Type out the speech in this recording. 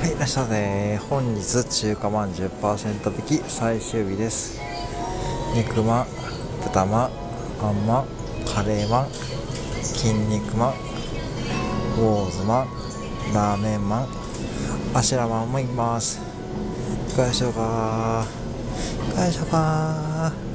はいさて本日中華まん10%引き最終日です。肉まん豚まんあんまんカレーまん筋肉まんウォーズまんラーメンまんあしらまんもいきます。いかがでしょうかいかがでしょうか